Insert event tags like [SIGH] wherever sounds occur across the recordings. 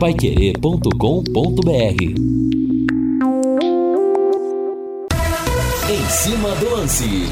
paiquerê.com.br Em cima do lance.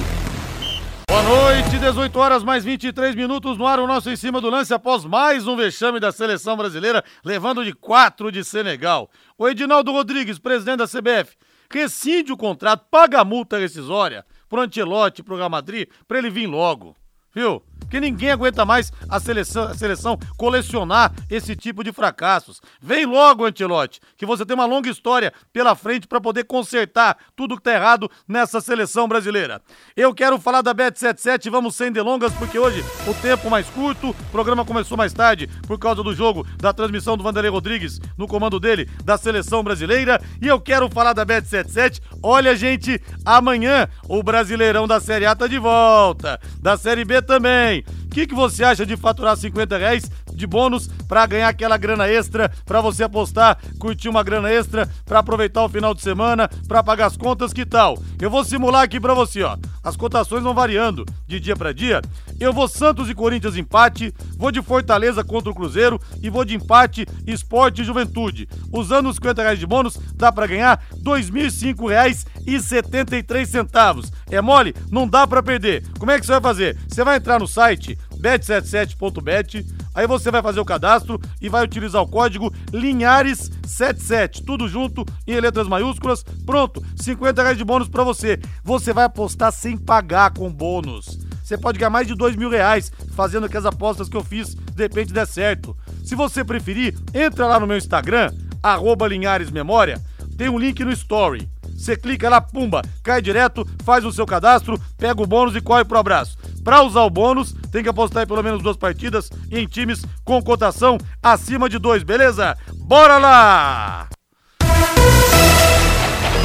Boa noite, 18 horas mais 23 minutos no ar, o nosso em cima do lance após mais um vexame da seleção brasileira, levando de 4 de Senegal. O Edinaldo Rodrigues, presidente da CBF, rescinde o contrato, paga a multa rescisória pro Antelote, pro Real Madrid, pra ele vir logo. Viu? Porque ninguém aguenta mais a seleção, a seleção colecionar esse tipo de fracassos. Vem logo, Antelote, que você tem uma longa história pela frente para poder consertar tudo que tá errado nessa seleção brasileira. Eu quero falar da Bet77, vamos sem delongas, porque hoje o tempo mais curto, o programa começou mais tarde por causa do jogo, da transmissão do Vanderlei Rodrigues no comando dele, da seleção brasileira. E eu quero falar da Bet77. Olha, gente, amanhã o Brasileirão da Série A tá de volta, da Série B também. Hey. O que, que você acha de faturar 50 reais de bônus para ganhar aquela grana extra, para você apostar, curtir uma grana extra, para aproveitar o final de semana, para pagar as contas, que tal? Eu vou simular aqui para você, ó. As cotações vão variando de dia para dia. Eu vou Santos e Corinthians empate, vou de Fortaleza contra o Cruzeiro e vou de empate Esporte e Juventude. Usando os 50 reais de bônus, dá para ganhar R$ 2.005,73. É mole? Não dá para perder. Como é que você vai fazer? Você vai entrar no site bet77.bet, aí você vai fazer o cadastro e vai utilizar o código Linhares77, tudo junto em letras maiúsculas. Pronto, 50 reais de bônus para você. Você vai apostar sem pagar com bônus. Você pode ganhar mais de dois mil reais fazendo aquelas apostas que eu fiz, de repente der certo. Se você preferir, entra lá no meu Instagram, arroba Linhares Memória, tem um link no Story. Você clica lá, pumba, cai direto, faz o seu cadastro, pega o bônus e corre pro abraço. Para usar o bônus, tem que apostar em pelo menos duas partidas em times com cotação acima de dois, beleza? Bora lá!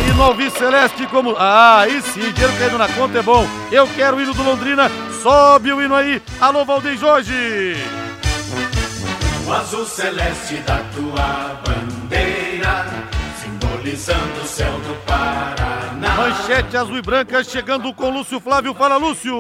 E no Alvis Celeste como... Ah, aí sim, dinheiro caindo na conta é bom. Eu quero o hino do Londrina, sobe o hino aí. Alô, Valdeir Jorge! O azul celeste da tua bandeira, simbolizando o céu do Paraná. Manchete azul e branca chegando com Lúcio Flávio. Fala, Lúcio!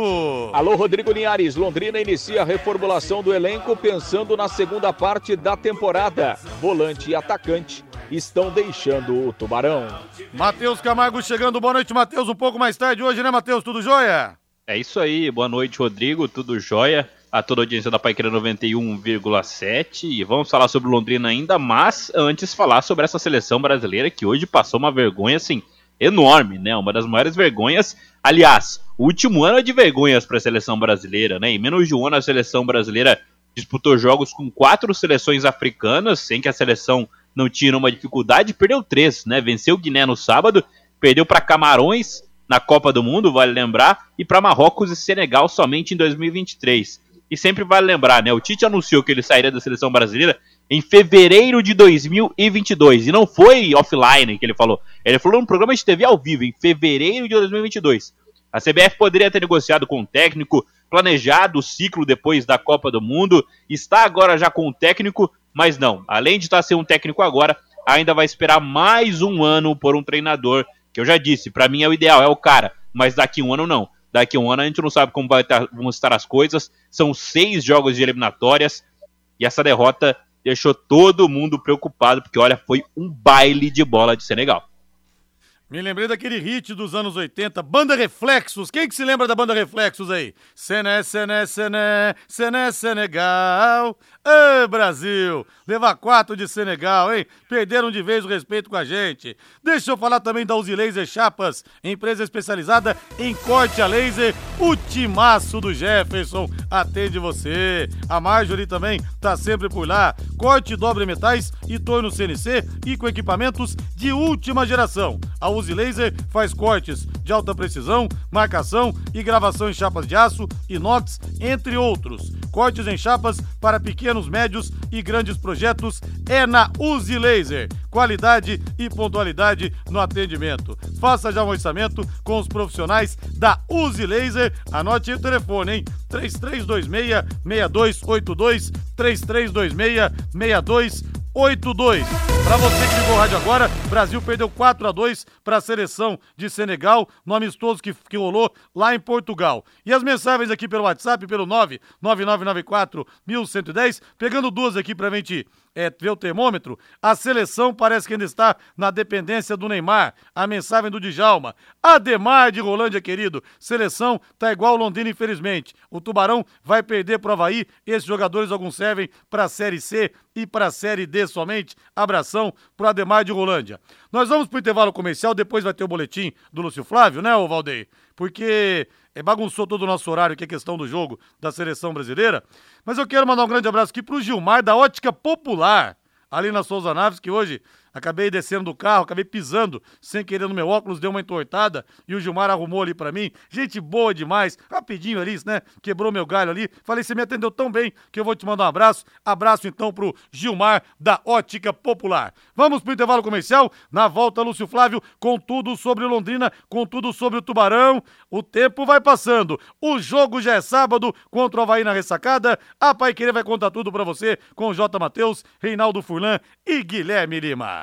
Alô, Rodrigo Linhares. Londrina inicia a reformulação do elenco pensando na segunda parte da temporada. Volante e atacante estão deixando o Tubarão. Matheus Camargo chegando. Boa noite, Matheus. Um pouco mais tarde hoje, né, Matheus? Tudo jóia? É isso aí. Boa noite, Rodrigo. Tudo jóia? A toda a audiência da Paiqueira 91,7 e vamos falar sobre Londrina ainda, mas antes falar sobre essa seleção brasileira que hoje passou uma vergonha assim enorme, né? Uma das maiores vergonhas. Aliás, o último ano é de vergonhas para a seleção brasileira, né? Em menos de um ano a seleção brasileira disputou jogos com quatro seleções africanas, sem que a seleção não tinha uma dificuldade, perdeu três, né? Venceu Guiné no sábado, perdeu para Camarões na Copa do Mundo, vale lembrar, e para Marrocos e Senegal somente em 2023. E sempre vale lembrar, né? O Tite anunciou que ele sairia da seleção brasileira em fevereiro de 2022. E não foi offline que ele falou. Ele falou num programa de TV ao vivo, em fevereiro de 2022. A CBF poderia ter negociado com o técnico, planejado o ciclo depois da Copa do Mundo, está agora já com o técnico, mas não. Além de estar sem um técnico agora, ainda vai esperar mais um ano por um treinador, que eu já disse, para mim é o ideal, é o cara, mas daqui um ano não. Daqui um ano a gente não sabe como vai estar, vão estar as coisas. São seis jogos de eliminatórias e essa derrota deixou todo mundo preocupado, porque olha, foi um baile de bola de Senegal. Me lembrei daquele hit dos anos 80, Banda Reflexos. Quem que se lembra da Banda Reflexos aí? Sené, Sené, Sené, Sené, Senegal. Ê, Brasil! Levar quatro de Senegal, hein? Perderam de vez o respeito com a gente. Deixa eu falar também da Uzi Laser Chapas, empresa especializada em corte a laser. O timaço do Jefferson atende você. A Marjorie também tá sempre por lá. Corte dobre metais e torno CNC e com equipamentos de última geração. A Uzi Laser faz cortes de alta precisão, marcação e gravação em chapas de aço, inox, entre outros. Cortes em chapas para pequenos, médios e grandes projetos é na Uzi Laser. Qualidade e pontualidade no atendimento. Faça já um orçamento com os profissionais da Uzi Laser. Anote aí o telefone, hein? 3326 6282 3326 6282 Para você que ligou o rádio agora, Brasil perdeu 4 a 2 para a seleção de Senegal, no amistoso que, que rolou lá em Portugal. E as mensagens aqui pelo WhatsApp, pelo 99994 1110, pegando duas aqui pra gente é, ver o termômetro, a seleção parece que ainda está na dependência do Neymar. A mensagem do Djalma. Ademar de Rolândia, querido. Seleção tá igual Londrina, infelizmente. O Tubarão vai perder pro Havaí. Esses jogadores alguns servem para a Série C e para a Série D somente. Abração pro Ademar de Rolândia. Nós vamos pro intervalo comercial, depois vai ter o boletim do Lúcio Flávio, né, ô Valdeir? Porque é, bagunçou todo o nosso horário, que é questão do jogo da seleção brasileira. Mas eu quero mandar um grande abraço aqui pro Gilmar, da Ótica Popular, ali na Souza Naves, que hoje Acabei descendo do carro, acabei pisando sem querer no meu óculos, deu uma entortada e o Gilmar arrumou ali para mim. Gente boa demais, rapidinho ali, né? Quebrou meu galho ali. Falei, você me atendeu tão bem que eu vou te mandar um abraço. Abraço então pro Gilmar da Ótica Popular. Vamos pro intervalo comercial. Na volta, Lúcio Flávio com tudo sobre Londrina, com tudo sobre o Tubarão. O tempo vai passando. O jogo já é sábado contra o Havaí na ressacada. A Pai Querer vai contar tudo para você com J. Matheus, Reinaldo Furlan e Guilherme Lima.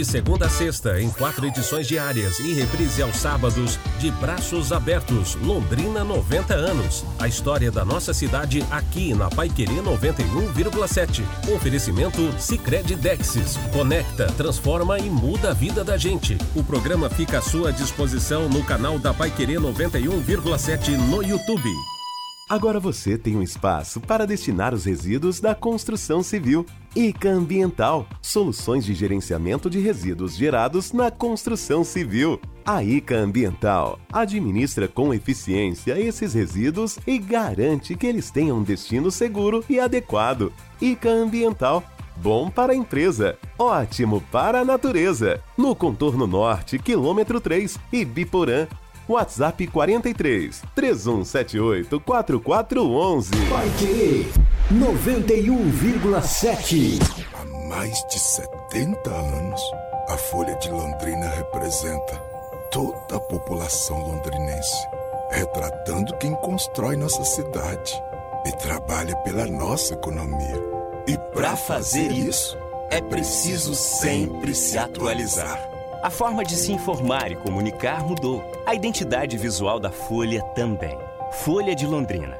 De segunda a sexta, em quatro edições diárias e reprise aos sábados, de braços abertos, Londrina 90 anos. A história da nossa cidade aqui na Paiquerê 91,7. Oferecimento Sicredi Dexis. Conecta, transforma e muda a vida da gente. O programa fica à sua disposição no canal da Paiquerê 91,7 no YouTube. Agora você tem um espaço para destinar os resíduos da construção civil. ICA Ambiental soluções de gerenciamento de resíduos gerados na construção civil. A ICA Ambiental administra com eficiência esses resíduos e garante que eles tenham um destino seguro e adequado. ICA Ambiental Bom para a empresa, ótimo para a natureza. No contorno norte, quilômetro 3, Ibiporã, WhatsApp 43 3178 4411. Vai querer 91,7. Há mais de 70 anos, a Folha de Londrina representa toda a população londrinense, retratando quem constrói nossa cidade e trabalha pela nossa economia. E para fazer isso, é preciso sempre se atualizar. A forma de se informar e comunicar mudou. A identidade visual da Folha também. Folha de Londrina.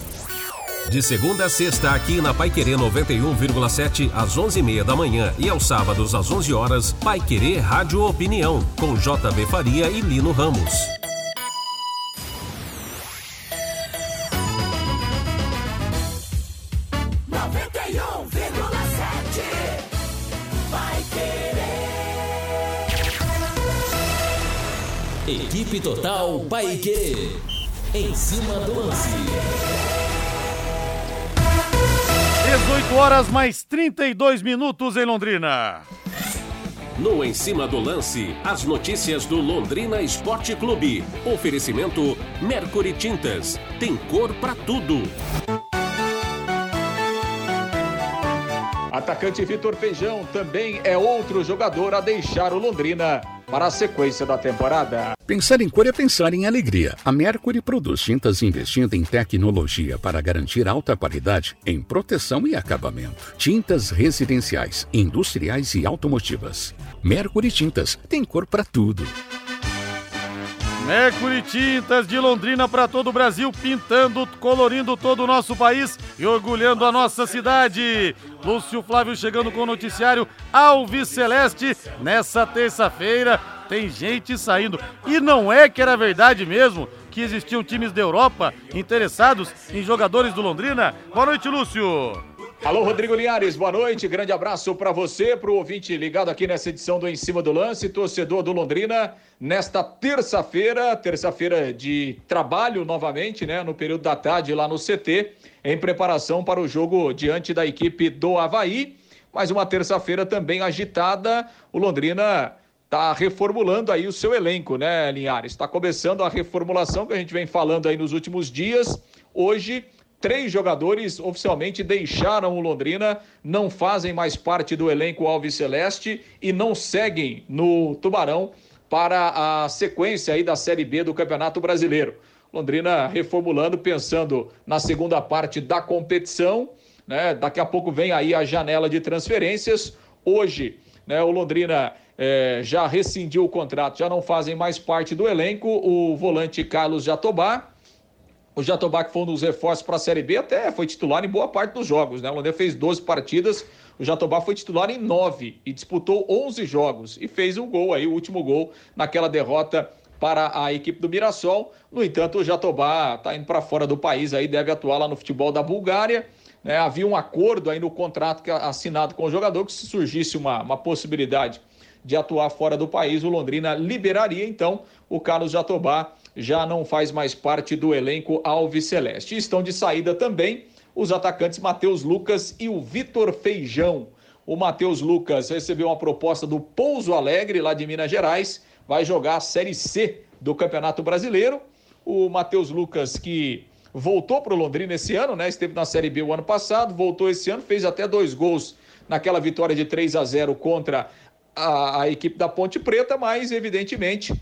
De segunda a sexta, aqui na Paiquerê 91,7 às 11h30 da manhã e aos sábados às 11 horas, Paiquerê Rádio Opinião, com JB Faria e Lino Ramos. Equipe Total Paique. Em cima do lance. 18 horas mais 32 minutos em Londrina. No Em Cima do Lance, as notícias do Londrina Esporte Clube. Oferecimento Mercury Tintas. Tem cor pra tudo. Atacante Vitor Feijão também é outro jogador a deixar o Londrina para a sequência da temporada. Pensar em cor é pensar em alegria. A Mercury produz tintas investindo em tecnologia para garantir alta qualidade em proteção e acabamento. Tintas residenciais, industriais e automotivas. Mercury Tintas tem cor para tudo. Mercury Tintas de Londrina para todo o Brasil, pintando, colorindo todo o nosso país e orgulhando a nossa cidade. Lúcio Flávio chegando com o noticiário Alves Celeste nessa terça-feira. Tem gente saindo. E não é que era verdade mesmo que existiam times da Europa interessados em jogadores do Londrina? Boa noite, Lúcio. Alô, Rodrigo Linhares, boa noite. Grande abraço para você, para o ouvinte ligado aqui nessa edição do Em Cima do Lance, torcedor do Londrina, nesta terça-feira, terça-feira de trabalho novamente, né, no período da tarde lá no CT, em preparação para o jogo diante da equipe do Havaí. Mais uma terça-feira também agitada. O Londrina está reformulando aí o seu elenco, né, Linhares? Está começando a reformulação que a gente vem falando aí nos últimos dias. Hoje Três jogadores oficialmente deixaram o Londrina, não fazem mais parte do elenco Alves Celeste e não seguem no Tubarão para a sequência aí da Série B do Campeonato Brasileiro. Londrina reformulando, pensando na segunda parte da competição, né? Daqui a pouco vem aí a janela de transferências. Hoje, né, o Londrina é, já rescindiu o contrato, já não fazem mais parte do elenco. O volante Carlos Jatobá o Jatobá, que foi um dos reforços para a Série B, até foi titular em boa parte dos jogos, né? O Londrina fez 12 partidas, o Jatobá foi titular em 9 e disputou 11 jogos e fez um gol aí, o último gol naquela derrota para a equipe do Mirassol. No entanto, o Jatobá está indo para fora do país aí, deve atuar lá no futebol da Bulgária. Né? Havia um acordo aí no contrato assinado com o jogador que se surgisse uma, uma possibilidade de atuar fora do país, o Londrina liberaria então o Carlos Jatobá já não faz mais parte do elenco Alves Celeste. Estão de saída também os atacantes Matheus Lucas e o Vitor Feijão. O Matheus Lucas recebeu uma proposta do Pouso Alegre, lá de Minas Gerais, vai jogar a Série C do Campeonato Brasileiro. O Matheus Lucas, que voltou para o Londrina esse ano, né? Esteve na Série B o ano passado, voltou esse ano, fez até dois gols naquela vitória de 3 a 0 contra a, a equipe da Ponte Preta, mas evidentemente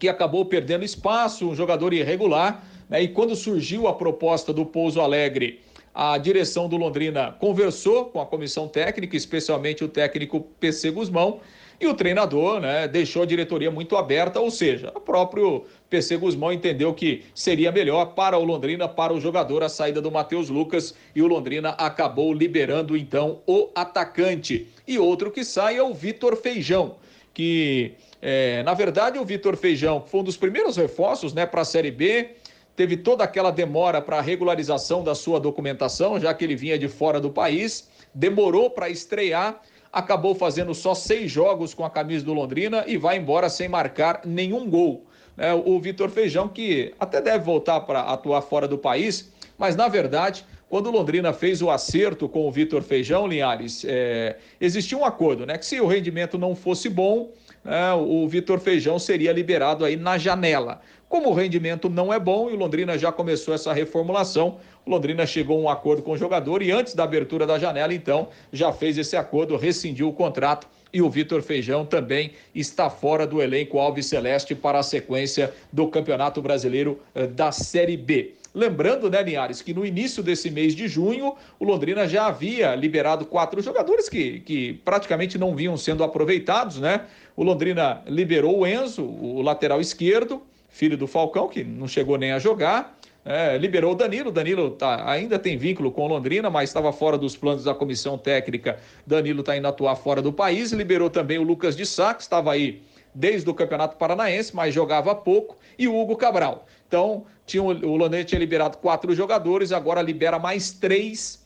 que acabou perdendo espaço, um jogador irregular. Né? E quando surgiu a proposta do Pouso Alegre, a direção do Londrina conversou com a comissão técnica, especialmente o técnico PC Guzmão, e o treinador né, deixou a diretoria muito aberta, ou seja, o próprio PC Guzmão entendeu que seria melhor para o Londrina, para o jogador, a saída do Matheus Lucas, e o Londrina acabou liberando então o atacante. E outro que sai é o Vitor Feijão, que é, na verdade, o Vitor Feijão foi um dos primeiros reforços né, para a Série B. Teve toda aquela demora para a regularização da sua documentação, já que ele vinha de fora do país. Demorou para estrear, acabou fazendo só seis jogos com a camisa do Londrina e vai embora sem marcar nenhum gol. É, o Vitor Feijão, que até deve voltar para atuar fora do país, mas na verdade quando o Londrina fez o acerto com o Vitor Feijão, Linhares, é, existia um acordo, né? Que se o rendimento não fosse bom, é, o Vitor Feijão seria liberado aí na janela. Como o rendimento não é bom e o Londrina já começou essa reformulação, o Londrina chegou a um acordo com o jogador e antes da abertura da janela, então, já fez esse acordo, rescindiu o contrato e o Vitor Feijão também está fora do elenco Alves Celeste para a sequência do Campeonato Brasileiro eh, da Série B. Lembrando, né, Linhares, que no início desse mês de junho, o Londrina já havia liberado quatro jogadores que, que praticamente não vinham sendo aproveitados, né? O Londrina liberou o Enzo, o lateral esquerdo, filho do Falcão, que não chegou nem a jogar. É, liberou o Danilo. Danilo tá, ainda tem vínculo com Londrina, mas estava fora dos planos da comissão técnica. Danilo está indo atuar fora do país. Liberou também o Lucas de Sá, que estava aí desde o Campeonato Paranaense, mas jogava pouco, e o Hugo Cabral. Então, tinha, o Londrina tinha liberado quatro jogadores, agora libera mais três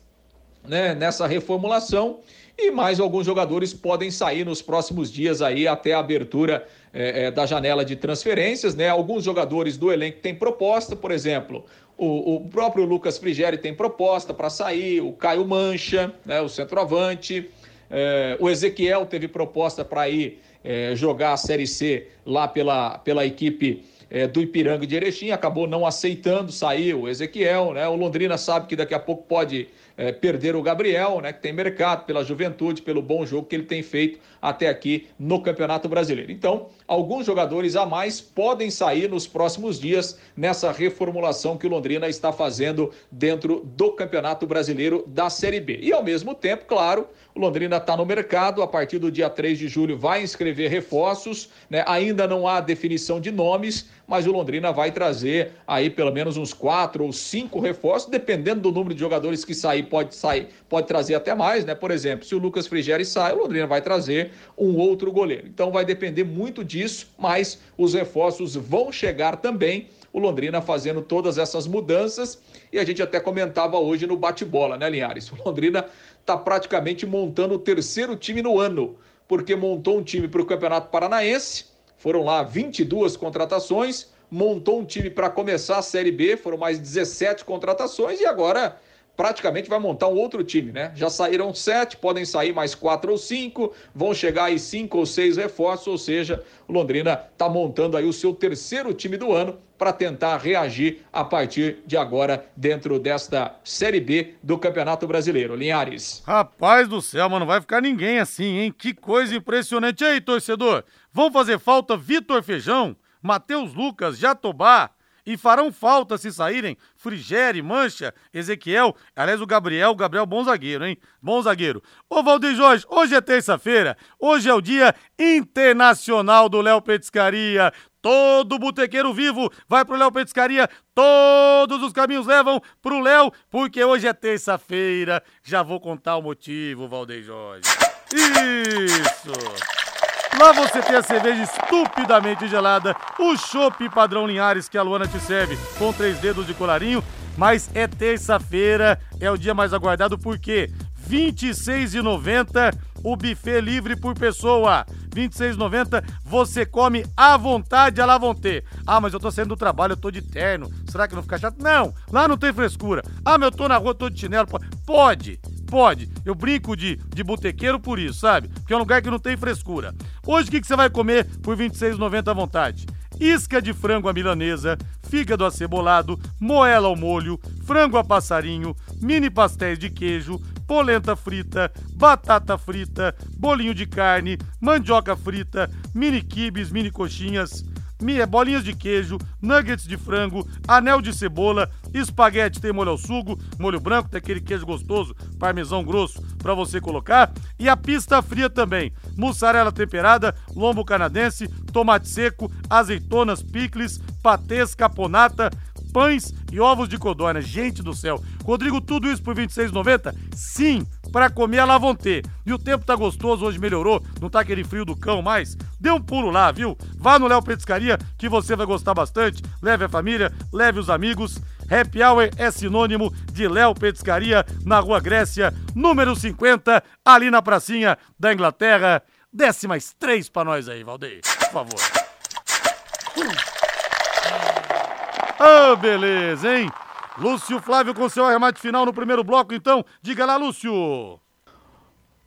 né, nessa reformulação. E mais alguns jogadores podem sair nos próximos dias aí até a abertura é, é, da janela de transferências, né? Alguns jogadores do elenco têm proposta, por exemplo, o, o próprio Lucas Frigeri tem proposta para sair, o Caio Mancha, né, o centroavante, é, o Ezequiel teve proposta para ir é, jogar a Série C lá pela, pela equipe é, do Ipiranga de Erechim, acabou não aceitando, saiu o Ezequiel, né? O Londrina sabe que daqui a pouco pode é, perder o Gabriel, né? Que tem mercado pela juventude, pelo bom jogo que ele tem feito até aqui no Campeonato Brasileiro. Então, alguns jogadores a mais podem sair nos próximos dias nessa reformulação que o Londrina está fazendo dentro do Campeonato Brasileiro da Série B. E ao mesmo tempo, claro, o Londrina está no mercado, a partir do dia 3 de julho vai inscrever reforços, né? ainda não há definição de nomes, mas o Londrina vai trazer aí pelo menos uns quatro ou cinco reforços, dependendo do número de jogadores que sair, pode sair, pode trazer até mais, né? Por exemplo, se o Lucas Frigeri sai, o Londrina vai trazer um outro goleiro. Então vai depender muito disso, mas os reforços vão chegar também o Londrina fazendo todas essas mudanças e a gente até comentava hoje no bate-bola, né, Linhares? O Londrina está praticamente montando o terceiro time no ano, porque montou um time para o Campeonato Paranaense, foram lá 22 contratações, montou um time para começar a Série B, foram mais 17 contratações e agora praticamente vai montar um outro time, né? Já saíram sete, podem sair mais quatro ou cinco, vão chegar aí cinco ou seis reforços, ou seja, o Londrina está montando aí o seu terceiro time do ano para tentar reagir a partir de agora dentro desta Série B do Campeonato Brasileiro. Linhares. Rapaz do céu, mano, vai ficar ninguém assim, hein? Que coisa impressionante. E aí, torcedor, vão fazer falta Vitor Feijão, Matheus Lucas, Jatobá, e farão falta se saírem Frigere, Mancha, Ezequiel, aliás o Gabriel, o Gabriel bom zagueiro, hein? Bom zagueiro. Ô Valdir Jorge, hoje é terça-feira, hoje é o dia internacional do Léo Petiscaria. Todo botequeiro vivo vai pro Léo Petiscaria, todos os caminhos levam pro Léo, porque hoje é terça-feira. Já vou contar o motivo, Valdir Jorge. Isso! Lá você tem a cerveja estupidamente gelada, o chopp padrão Linhares que a Luana te serve com três dedos de colarinho. Mas é terça-feira, é o dia mais aguardado porque R$ 26,90 o buffet livre por pessoa. R$ 26,90 você come à vontade à la vontade. Ah, mas eu tô saindo do trabalho, eu tô de terno. Será que não fica chato? Não, lá não tem frescura. Ah, mas eu tô na rua, tô de chinelo. Pode, pode. Eu brinco de, de botequeiro por isso, sabe? Porque é um lugar que não tem frescura. Hoje o que, que você vai comer por R$ 26,90 à vontade? Isca de frango à milanesa, fígado acebolado, moela ao molho, frango a passarinho, mini pastéis de queijo, polenta frita, batata frita, bolinho de carne, mandioca frita, mini quibes, mini coxinhas, bolinhas de queijo, nuggets de frango, anel de cebola, espaguete tem molho ao sugo, molho branco, tem aquele queijo gostoso, parmesão grosso para você colocar, e a pista fria também, mussarela temperada, lombo canadense, tomate seco, azeitonas, picles, patês, caponata, pães e ovos de codorna. Gente do céu. Rodrigo, tudo isso por R$ 26,90? Sim, para comer a Lavonté. E o tempo tá gostoso, hoje melhorou, não tá aquele frio do cão mais. Dê um pulo lá, viu? Vá no Léo Petiscaria que você vai gostar bastante. Leve a família, leve os amigos. Happy Hour é sinônimo de Léo Petiscaria na Rua Grécia, número 50, ali na pracinha da Inglaterra. Desce mais três pra nós aí, Valdeir, por favor. Ah, oh, beleza, hein? Lúcio Flávio com seu arremate final no primeiro bloco, então. Diga lá, Lúcio.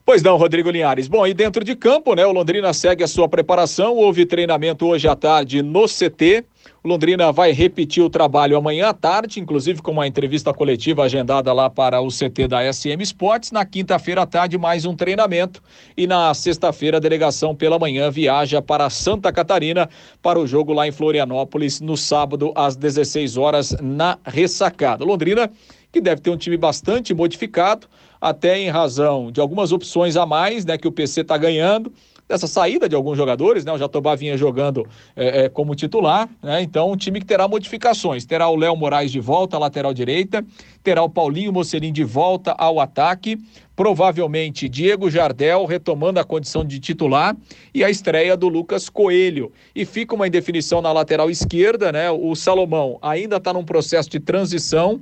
Pois não, Rodrigo Linhares. Bom, e dentro de campo, né? O Londrina segue a sua preparação. Houve treinamento hoje à tarde no CT. O Londrina vai repetir o trabalho amanhã à tarde, inclusive com uma entrevista coletiva agendada lá para o CT da SM Sports. Na quinta-feira à tarde, mais um treinamento. E na sexta-feira, a delegação pela manhã viaja para Santa Catarina para o jogo lá em Florianópolis, no sábado, às 16 horas, na ressacada. Londrina, que deve ter um time bastante modificado até em razão de algumas opções a mais, né, que o PC está ganhando, dessa saída de alguns jogadores, né? O Jatobá vinha jogando é, é, como titular, né? Então, um time que terá modificações. Terá o Léo Moraes de volta, lateral direita, terá o Paulinho Mocelin de volta ao ataque, provavelmente Diego Jardel retomando a condição de titular e a estreia do Lucas Coelho. E fica uma indefinição na lateral esquerda, né? O Salomão ainda está num processo de transição.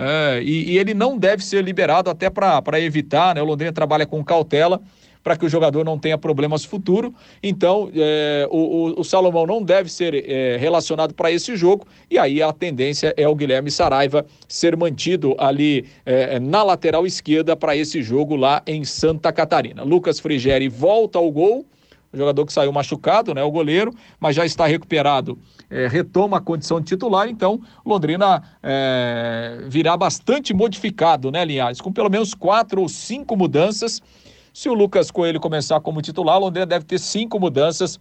É, e, e, ele não deve ser liberado até para evitar, né? O Londrina trabalha com cautela para que o jogador não tenha problemas futuro. Então, é, o, o, Salomão não deve ser é, relacionado para esse jogo, e aí a tendência é o Guilherme Saraiva ser mantido ali é, na lateral esquerda para esse jogo lá em Santa Catarina. Lucas Frigeri volta ao gol. O jogador que saiu machucado, né, o goleiro, mas já está recuperado é, retoma a condição de titular, então Londrina é, virá bastante modificado, né, Linhares? Com pelo menos quatro ou cinco mudanças. Se o Lucas Coelho começar como titular, Londrina deve ter cinco mudanças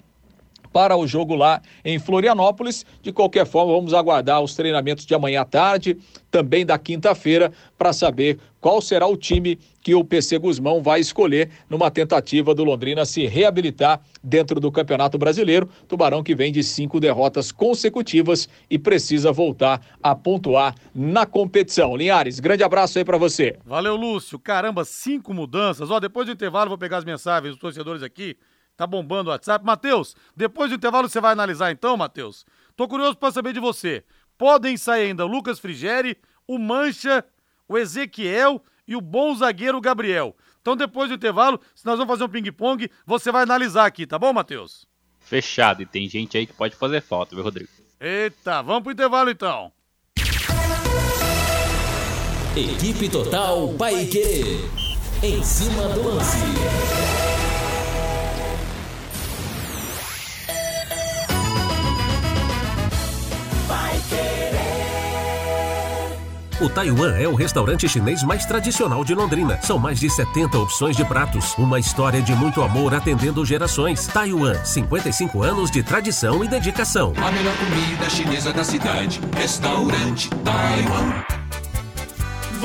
para o jogo lá em Florianópolis. De qualquer forma, vamos aguardar os treinamentos de amanhã à tarde, também da quinta-feira, para saber qual será o time que o PC Guzmão vai escolher numa tentativa do Londrina se reabilitar dentro do Campeonato Brasileiro. Tubarão que vem de cinco derrotas consecutivas e precisa voltar a pontuar na competição. Linhares, grande abraço aí para você. Valeu, Lúcio. Caramba, cinco mudanças. Ó, depois do intervalo, vou pegar as mensagens dos torcedores aqui. Tá bombando o WhatsApp. Matheus, depois do intervalo você vai analisar então, Matheus? Tô curioso para saber de você. Podem sair ainda o Lucas Frigeri, o Mancha, o Ezequiel e o bom zagueiro Gabriel. Então, depois do intervalo, se nós vamos fazer um ping-pong, você vai analisar aqui, tá bom, Matheus? Fechado. E tem gente aí que pode fazer falta, viu, Rodrigo? Eita, vamos pro intervalo então. Equipe Total Paique. Em cima do lance. O Taiwan é o restaurante chinês mais tradicional de Londrina. São mais de 70 opções de pratos. Uma história de muito amor atendendo gerações. Taiwan, 55 anos de tradição e dedicação. A melhor comida chinesa da cidade. Restaurante Taiwan.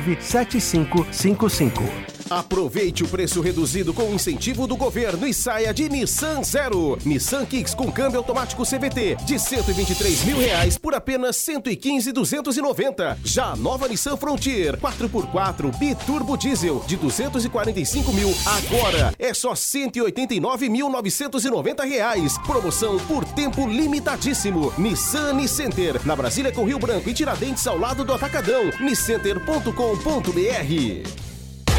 7555. Aproveite o preço reduzido com incentivo do governo e saia de Nissan Zero. Nissan Kicks com câmbio automático CVT de 123 mil reais por apenas 115,290. Já a nova Nissan Frontier 4x4 Biturbo Diesel de 245 mil agora é só 189.990 reais. Promoção por tempo limitadíssimo. Nissan Nicenter na Brasília com Rio Branco e Tiradentes ao lado do Atacadão. Nicenter.com.br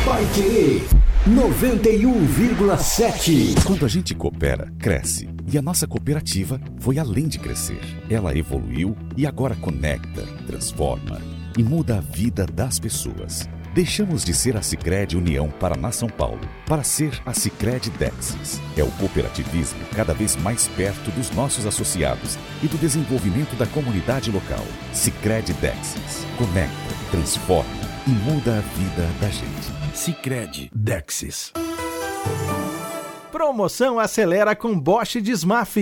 Pai Querer 91,7. Quando a gente coopera, cresce. E a nossa cooperativa foi além de crescer. Ela evoluiu e agora conecta, transforma e muda a vida das pessoas. Deixamos de ser a Sicredi União Paraná São Paulo para ser a Sicredi Dexis. É o cooperativismo cada vez mais perto dos nossos associados e do desenvolvimento da comunidade local. Sicredi Dexis. Conecta, transforma e muda a vida da gente. Sicredi Dexis. Promoção acelera com Bosch Desmaf.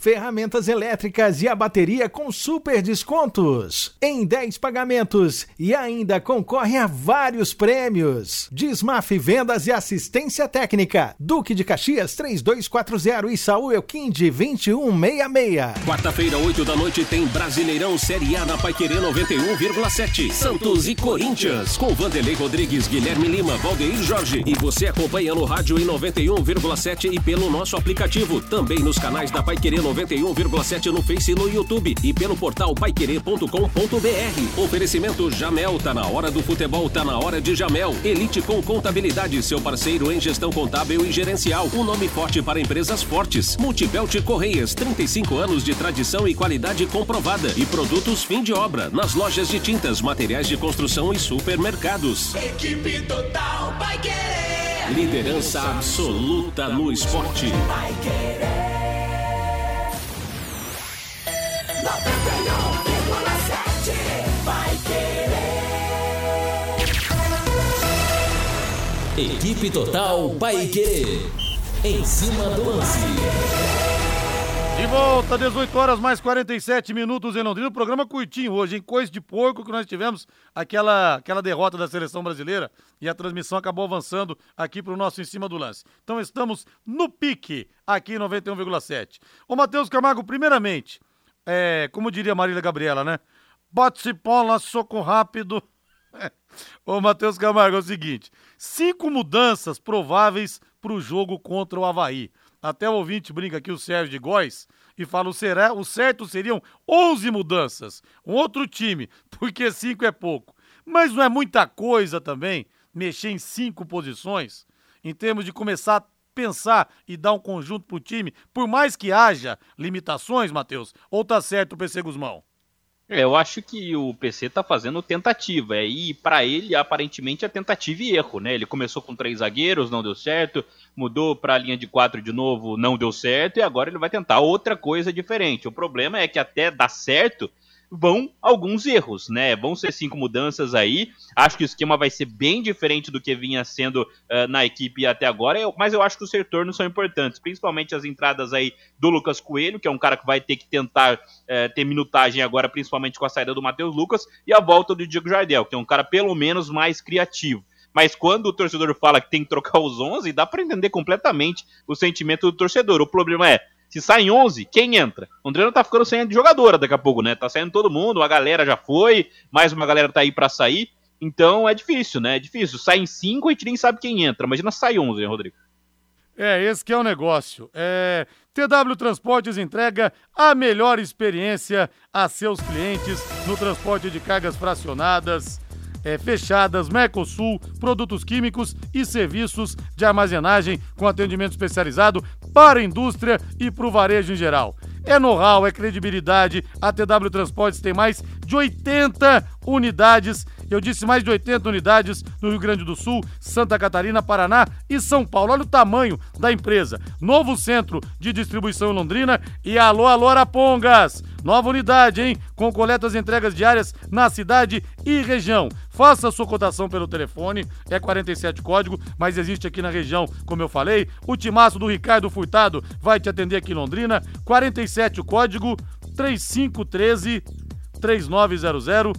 Ferramentas elétricas e a bateria com super descontos em 10 pagamentos e ainda concorre a vários prêmios. Desmaf Vendas e Assistência Técnica. Duque de Caxias 3240 e Saúl Elquinde 2166. Quarta-feira, 8 da noite, tem Brasileirão Série A na Paiquerê 91,7. Santos e Corinthians. Com Vanderlei Rodrigues, Guilherme Lima, Valdeir Jorge. E você acompanha no rádio em 91,7 e pelo nosso aplicativo. Também nos canais da Paiquerê 91,7 no Face e no YouTube. E pelo portal paiquerê.com.br. Oferecimento Jamel. Tá na hora do futebol, tá na hora de Jamel. Elite com Contabilidade, seu parceiro em gestão contábil e gerencial. Um nome forte para empresas fortes. Multibelt Correias, 35 anos de tradição e qualidade comprovada. E produtos fim de obra, nas lojas de tintas, materiais de construção e supermercados. Equipe Total Paique. Liderança absoluta no esporte. Vai Equipe Total Paique. Em cima do lance. De volta, 18 horas mais 47 minutos em Londrina. O programa curtinho hoje, em Coisa de Porco, que nós tivemos aquela, aquela derrota da seleção brasileira e a transmissão acabou avançando aqui para o nosso Em Cima do Lance. Então estamos no pique aqui em 91,7. Ô Matheus Camargo, primeiramente, é, como diria Marília Gabriela, né? Bate-se bola, soco rápido. [LAUGHS] Ô Matheus Camargo, é o seguinte: cinco mudanças prováveis para o jogo contra o Havaí. Até o ouvinte brinca aqui, o Sérgio de Góis, e fala: o, será, o certo seriam 11 mudanças. Um outro time, [LAUGHS] porque cinco é pouco. Mas não é muita coisa também mexer em cinco posições, em termos de começar pensar e dar um conjunto pro time, por mais que haja limitações, Matheus? Ou tá certo o PC Guzmão? É, eu acho que o PC tá fazendo tentativa, é, e para ele, aparentemente, é tentativa e erro, né? Ele começou com três zagueiros, não deu certo, mudou para a linha de quatro de novo, não deu certo, e agora ele vai tentar outra coisa diferente. O problema é que até dar certo, vão alguns erros, né? Vão ser cinco mudanças aí. Acho que o esquema vai ser bem diferente do que vinha sendo uh, na equipe até agora, mas eu acho que os retornos são importantes, principalmente as entradas aí do Lucas Coelho, que é um cara que vai ter que tentar uh, ter minutagem agora, principalmente com a saída do Matheus Lucas, e a volta do Diego Jardel, que é um cara pelo menos mais criativo. Mas quando o torcedor fala que tem que trocar os 11, dá para entender completamente o sentimento do torcedor. O problema é, se sai 11, quem entra? O Londrina tá ficando sem jogadora daqui a pouco, né? Tá saindo todo mundo, a galera já foi, mais uma galera tá aí para sair. Então é difícil, né? É difícil. Saem 5 e a gente nem sabe quem entra. Imagina sai 11, hein, Rodrigo? É, esse que é o negócio. É, TW Transportes entrega a melhor experiência a seus clientes no transporte de cargas fracionadas é, fechadas, Mercosul, produtos químicos e serviços de armazenagem com atendimento especializado para a indústria e para o varejo em geral. É know-how, é credibilidade. A TW Transportes tem mais de 80 unidades. Eu disse mais de 80 unidades no Rio Grande do Sul, Santa Catarina, Paraná e São Paulo. Olha o tamanho da empresa. Novo centro de distribuição em Londrina e alô, alô, Arapongas. Nova unidade, hein? Com coletas e entregas diárias na cidade e região. Faça sua cotação pelo telefone, é 47 código, mas existe aqui na região, como eu falei. O timaço do Ricardo Furtado vai te atender aqui em Londrina. 47 o código 3513 3900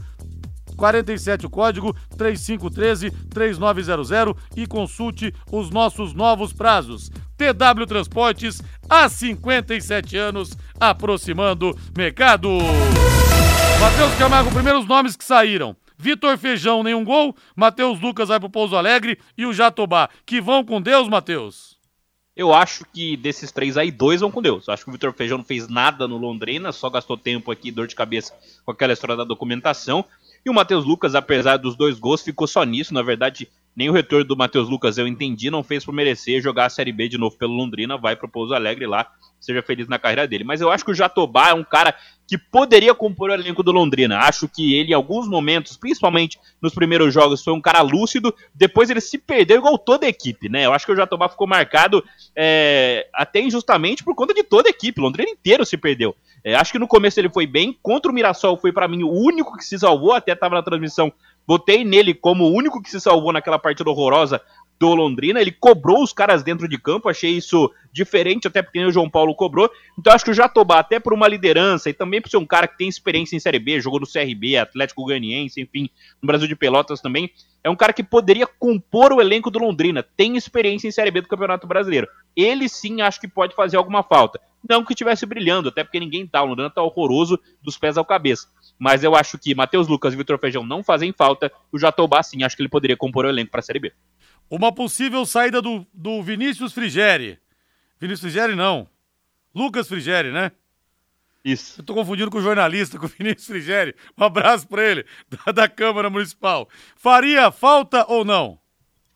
47 o código 3513 3900 e consulte os nossos novos prazos. TW Transportes há 57 anos aproximando mercado. Matheus Camargo, primeiros nomes que saíram. Vitor Feijão, nenhum gol. Matheus Lucas vai pro Pouso Alegre e o Jatobá. Que vão com Deus, Matheus. Eu acho que desses três aí, dois vão com Deus. Eu acho que o Vitor Feijão não fez nada no Londrina, só gastou tempo aqui, dor de cabeça com aquela história da documentação. E o Matheus Lucas, apesar dos dois gols, ficou só nisso. Na verdade, nem o retorno do Matheus Lucas eu entendi, não fez por merecer jogar a Série B de novo pelo Londrina, vai pro Pouso Alegre lá, seja feliz na carreira dele. Mas eu acho que o Jatobá é um cara que poderia compor o elenco do Londrina. Acho que ele, em alguns momentos, principalmente nos primeiros jogos, foi um cara lúcido. Depois ele se perdeu igual toda a equipe, né? Eu acho que o Jatobá ficou marcado é, até injustamente por conta de toda a equipe. Londrina inteiro se perdeu. É, acho que no começo ele foi bem. Contra o Mirassol foi para mim o único que se salvou. Até estava na transmissão. Botei nele como o único que se salvou naquela partida horrorosa do Londrina. Ele cobrou os caras dentro de campo. Achei isso diferente, até porque o João Paulo cobrou. Então acho que o Jatobá, até por uma liderança e também por ser um cara que tem experiência em Série B, jogou no CRB, Atlético Ganiense, enfim, no Brasil de Pelotas também. É um cara que poderia compor o elenco do Londrina. Tem experiência em Série B do Campeonato Brasileiro. Ele sim acho que pode fazer alguma falta. Não que estivesse brilhando, até porque ninguém tá. O Londrina tá horroroso dos pés ao cabeça. Mas eu acho que Matheus Lucas e Vitor Feijão não fazem falta. O Jatobá, sim, acho que ele poderia compor o elenco para a Série B. Uma possível saída do, do Vinícius Frigeri. Vinícius Frigeri não. Lucas Frigeri, né? Isso. Eu tô confundindo com o jornalista, [LAUGHS] com o Vinícius Frigeri. Um abraço para ele, [LAUGHS] da, da Câmara Municipal. Faria falta ou não?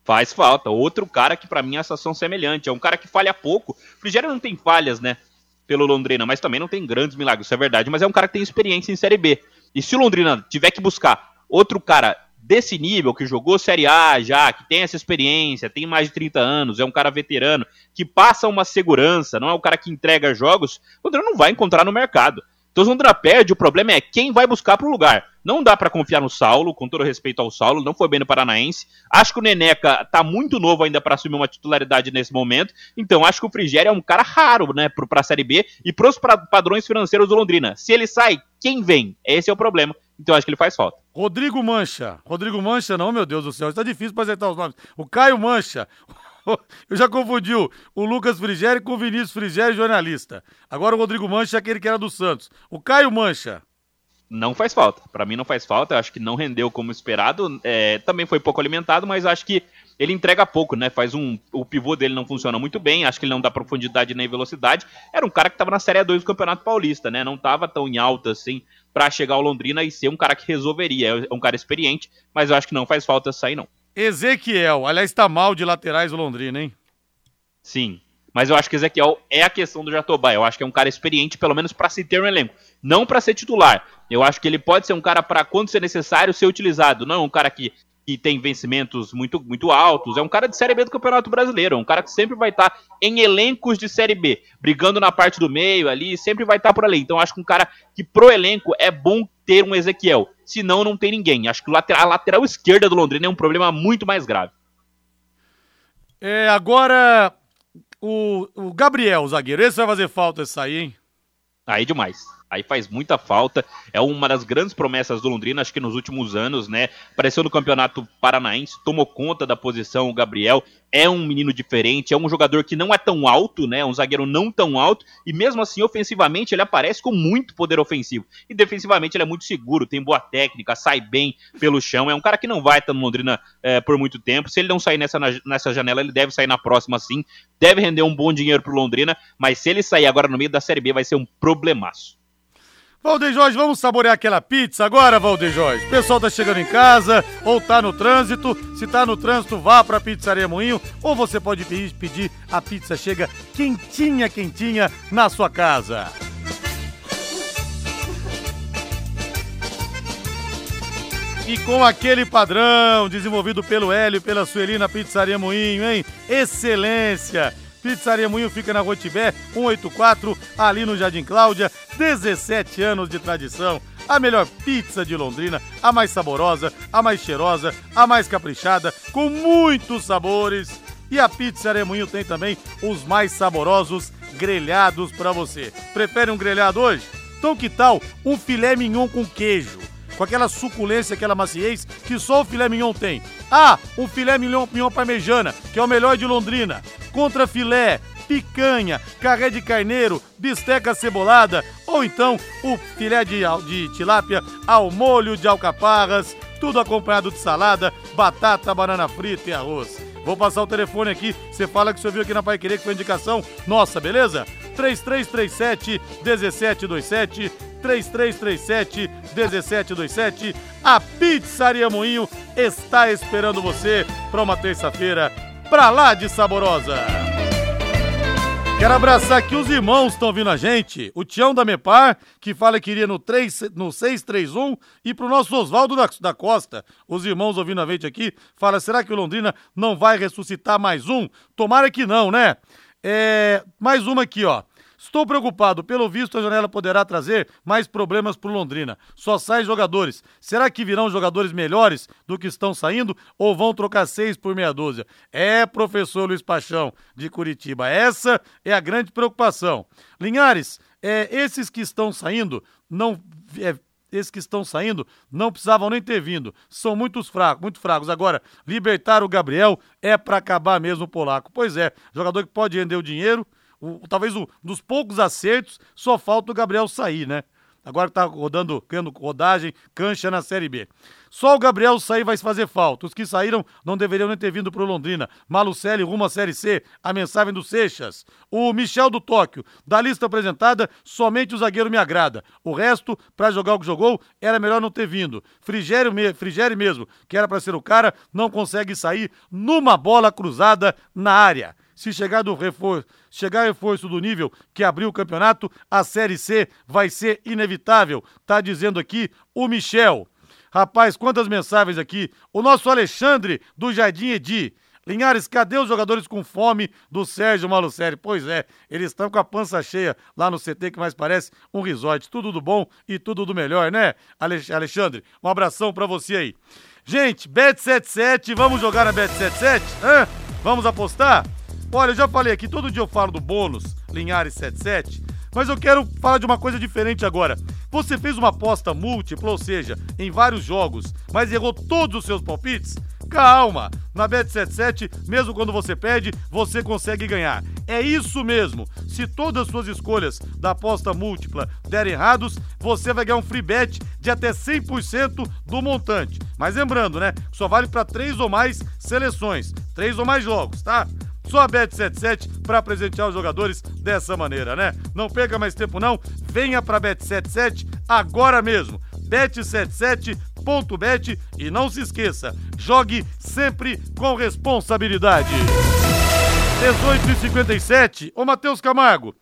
Faz falta. Outro cara que para mim é ação semelhante. É um cara que falha pouco. O Frigério não tem falhas, né? Pelo Londrina, mas também não tem grandes milagres, isso é verdade. Mas é um cara que tem experiência em Série B. E se o Londrina tiver que buscar outro cara desse nível, que jogou Série A já, que tem essa experiência, tem mais de 30 anos, é um cara veterano, que passa uma segurança, não é o cara que entrega jogos, o Londrina não vai encontrar no mercado. Então o Londrina perde, o problema é quem vai buscar para o lugar. Não dá para confiar no Saulo, com todo respeito ao Saulo, não foi bem no Paranaense. Acho que o Neneca tá muito novo ainda para assumir uma titularidade nesse momento. Então acho que o Frigério é um cara raro, né, para a Série B e pros padrões financeiros do Londrina. Se ele sai, quem vem? Esse é o problema. Então acho que ele faz falta. Rodrigo Mancha. Rodrigo Mancha, não, meu Deus do céu. Está difícil para acertar os nomes. O Caio Mancha. [LAUGHS] Eu já confundi o, Lucas Frigério com o Vinícius Frigério, jornalista. Agora o Rodrigo Mancha é aquele que era do Santos. O Caio Mancha. Não faz falta. Para mim não faz falta. Acho que não rendeu como esperado. É, também foi pouco alimentado, mas acho que ele entrega pouco, né? Faz um. O pivô dele não funciona muito bem. Acho que ele não dá profundidade nem velocidade. Era um cara que tava na Série 2 do Campeonato Paulista, né? Não tava tão em alta assim para chegar ao Londrina e ser um cara que resolveria. É um cara experiente, mas eu acho que não faz falta sair, não. Ezequiel, aliás, tá mal de laterais o Londrina, hein? Sim. Mas eu acho que Ezequiel é a questão do Jatobá. Eu acho que é um cara experiente, pelo menos para se ter um elenco. Não para ser titular. Eu acho que ele pode ser um cara para, quando ser necessário, ser utilizado. Não é um cara que, que tem vencimentos muito, muito altos. É um cara de Série B do Campeonato Brasileiro. É um cara que sempre vai estar tá em elencos de Série B. Brigando na parte do meio ali, sempre vai estar tá por ali. Então acho que um cara que pro elenco é bom ter um Ezequiel. Senão não tem ninguém. Acho que a lateral esquerda do Londrina é um problema muito mais grave. É, agora o, o Gabriel, o zagueiro, esse vai fazer falta esse aí, hein? Aí demais. Aí faz muita falta. É uma das grandes promessas do Londrina, acho que nos últimos anos, né? Apareceu no Campeonato Paranaense, tomou conta da posição o Gabriel é um menino diferente, é um jogador que não é tão alto, né? Um zagueiro não tão alto, e mesmo assim, ofensivamente, ele aparece com muito poder ofensivo. E defensivamente ele é muito seguro, tem boa técnica, sai bem pelo chão. É um cara que não vai estar no Londrina é, por muito tempo. Se ele não sair nessa, nessa janela, ele deve sair na próxima sim. Deve render um bom dinheiro pro Londrina, mas se ele sair agora no meio da Série B, vai ser um problemaço. Valdeir Jorge, vamos saborear aquela pizza agora, Valdeir Jorge. O pessoal tá chegando em casa ou tá no trânsito. Se tá no trânsito, vá pra Pizzaria Moinho ou você pode pedir, a pizza chega quentinha, quentinha na sua casa. E com aquele padrão desenvolvido pelo Hélio e pela Sueli na Pizzaria Moinho, hein? Excelência! Pizzaria Moinho fica na Rua Tibé, 184, ali no Jardim Cláudia. 17 anos de tradição. A melhor pizza de Londrina, a mais saborosa, a mais cheirosa, a mais caprichada, com muitos sabores. E a Pizzaria Moinho tem também os mais saborosos grelhados para você. Prefere um grelhado hoje? Então que tal um filé mignon com queijo? Com aquela suculência, aquela maciez que só o filé mignon tem. Ah, um filé mignon, mignon parmejana, que é o melhor de Londrina contra filé, picanha, carré de carneiro, bisteca cebolada ou então o filé de, de tilápia ao molho de alcaparras, tudo acompanhado de salada, batata, banana frita e arroz. Vou passar o telefone aqui, você fala que você viu aqui na Pai Querer que foi indicação nossa, beleza? 3337 1727 3337 1727 A Pizzaria Moinho está esperando você para uma terça-feira pra lá de saborosa. Quero abraçar aqui os irmãos que estão vindo a gente. O Tião da Mepar, que fala que iria no, 3, no 631, e pro nosso Oswaldo da, da Costa. Os irmãos ouvindo a gente aqui, fala: será que o Londrina não vai ressuscitar mais um? Tomara que não, né? É, mais uma aqui, ó. Estou preocupado. Pelo visto, a janela poderá trazer mais problemas para Londrina. Só saem jogadores. Será que virão jogadores melhores do que estão saindo ou vão trocar seis por meia dúzia? É, professor Luiz Paixão, de Curitiba. Essa é a grande preocupação. Linhares, é, esses que estão saindo não. É, esses que estão saindo não precisavam nem ter vindo. São muito fracos, muito fracos. Agora, libertar o Gabriel é para acabar mesmo o polaco. Pois é, jogador que pode render o dinheiro, o, talvez um dos poucos acertos, só falta o Gabriel sair, né? Agora tá rodando, criando rodagem, cancha na Série B. Só o Gabriel sair vai fazer falta. Os que saíram não deveriam nem ter vindo pro Londrina. Malucelli rumo à Série C. A mensagem do Seixas. O Michel do Tóquio. Da lista apresentada, somente o zagueiro me agrada. O resto, para jogar o que jogou, era melhor não ter vindo. Frigério, me... Frigério mesmo, que era para ser o cara, não consegue sair numa bola cruzada na área. Se chegar do reforço, chegar reforço do nível que abriu o campeonato, a Série C vai ser inevitável. Tá dizendo aqui o Michel. Rapaz, quantas mensagens aqui. O nosso Alexandre do Jardim Edi. Linhares, cadê os jogadores com fome do Sérgio Malucelli? Pois é, eles estão com a pança cheia lá no CT, que mais parece um resort. Tudo do bom e tudo do melhor, né, Alexandre? Um abração para você aí. Gente, Bet77, vamos jogar na Bet77? Hã? Vamos apostar? Olha, eu já falei aqui, todo dia eu falo do bônus Linhares 77, mas eu quero falar de uma coisa diferente agora. Você fez uma aposta múltipla, ou seja, em vários jogos, mas errou todos os seus palpites? Calma! Na Bet77, mesmo quando você perde, você consegue ganhar. É isso mesmo! Se todas as suas escolhas da aposta múltipla derem errados, você vai ganhar um free bet de até 100% do montante. Mas lembrando, né? Só vale para três ou mais seleções, três ou mais jogos, tá? Só a Bet77 para presentear os jogadores dessa maneira, né? Não perca mais tempo não, venha para Bet77 agora mesmo. Bet77.bet e não se esqueça, jogue sempre com responsabilidade. 18h57. Ô, Matheus Camargo,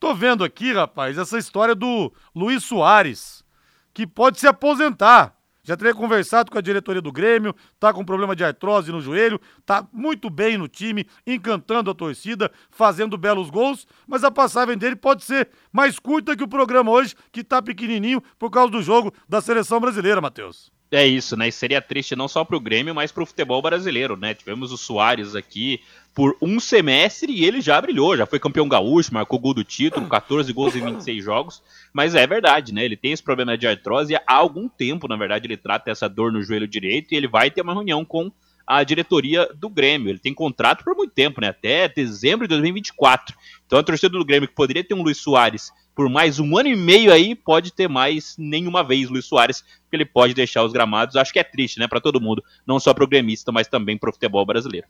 tô vendo aqui, rapaz, essa história do Luiz Soares, que pode se aposentar. Já teria conversado com a diretoria do Grêmio, tá com problema de artrose no joelho, tá muito bem no time, encantando a torcida, fazendo belos gols, mas a passagem dele pode ser mais curta que o programa hoje, que tá pequenininho por causa do jogo da seleção brasileira, Matheus. É isso, né? E seria triste não só pro Grêmio, mas pro futebol brasileiro, né? Tivemos o Soares aqui por um semestre e ele já brilhou, já foi campeão gaúcho, marcou gol do título, [CLEARS THROAT] 14 gols em 26 jogos. Mas é verdade, né? Ele tem esse problema de artrose há algum tempo, na verdade, ele trata essa dor no joelho direito e ele vai ter uma reunião com a diretoria do Grêmio. Ele tem contrato por muito tempo, né? Até dezembro de 2024. Então a torcida do Grêmio, que poderia ter um Luiz Soares por mais um ano e meio aí, pode ter mais nenhuma vez Luiz Soares, porque ele pode deixar os gramados. Acho que é triste, né, para todo mundo, não só para o gremista, mas também para o futebol brasileiro.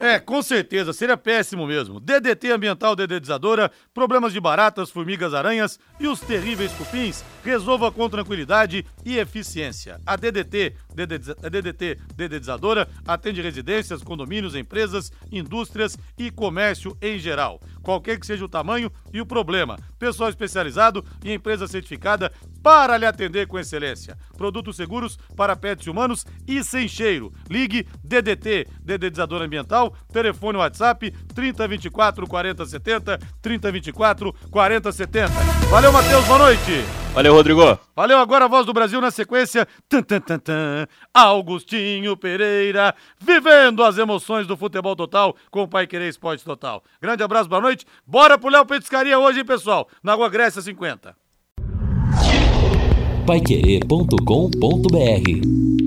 É, com certeza, seria péssimo mesmo. DDT ambiental dedetizadora, problemas de baratas, formigas, aranhas e os terríveis cupins, resolva com tranquilidade e eficiência. A DDT, a DDT dedetizadora, atende residências, condomínios, empresas, indústrias e comércio em geral. Qualquer que seja o tamanho e o problema. Pessoal especializado e empresa certificada para lhe atender com excelência. Produtos seguros para pets humanos e sem cheiro. Ligue DDT, dedetizador ambiental, telefone WhatsApp 3024 4070, 3024 4070. Valeu, Matheus, boa noite. Valeu, Rodrigo. Valeu, agora a voz do Brasil na sequência. Tan, tan, tan, tan. Augustinho Pereira, vivendo as emoções do futebol total com o Pai Querer Esporte Total. Grande abraço, boa noite. Bora pro Léo Petiscaria hoje, hein, pessoal? Na Água Grécia 50. Paiquerê.com.br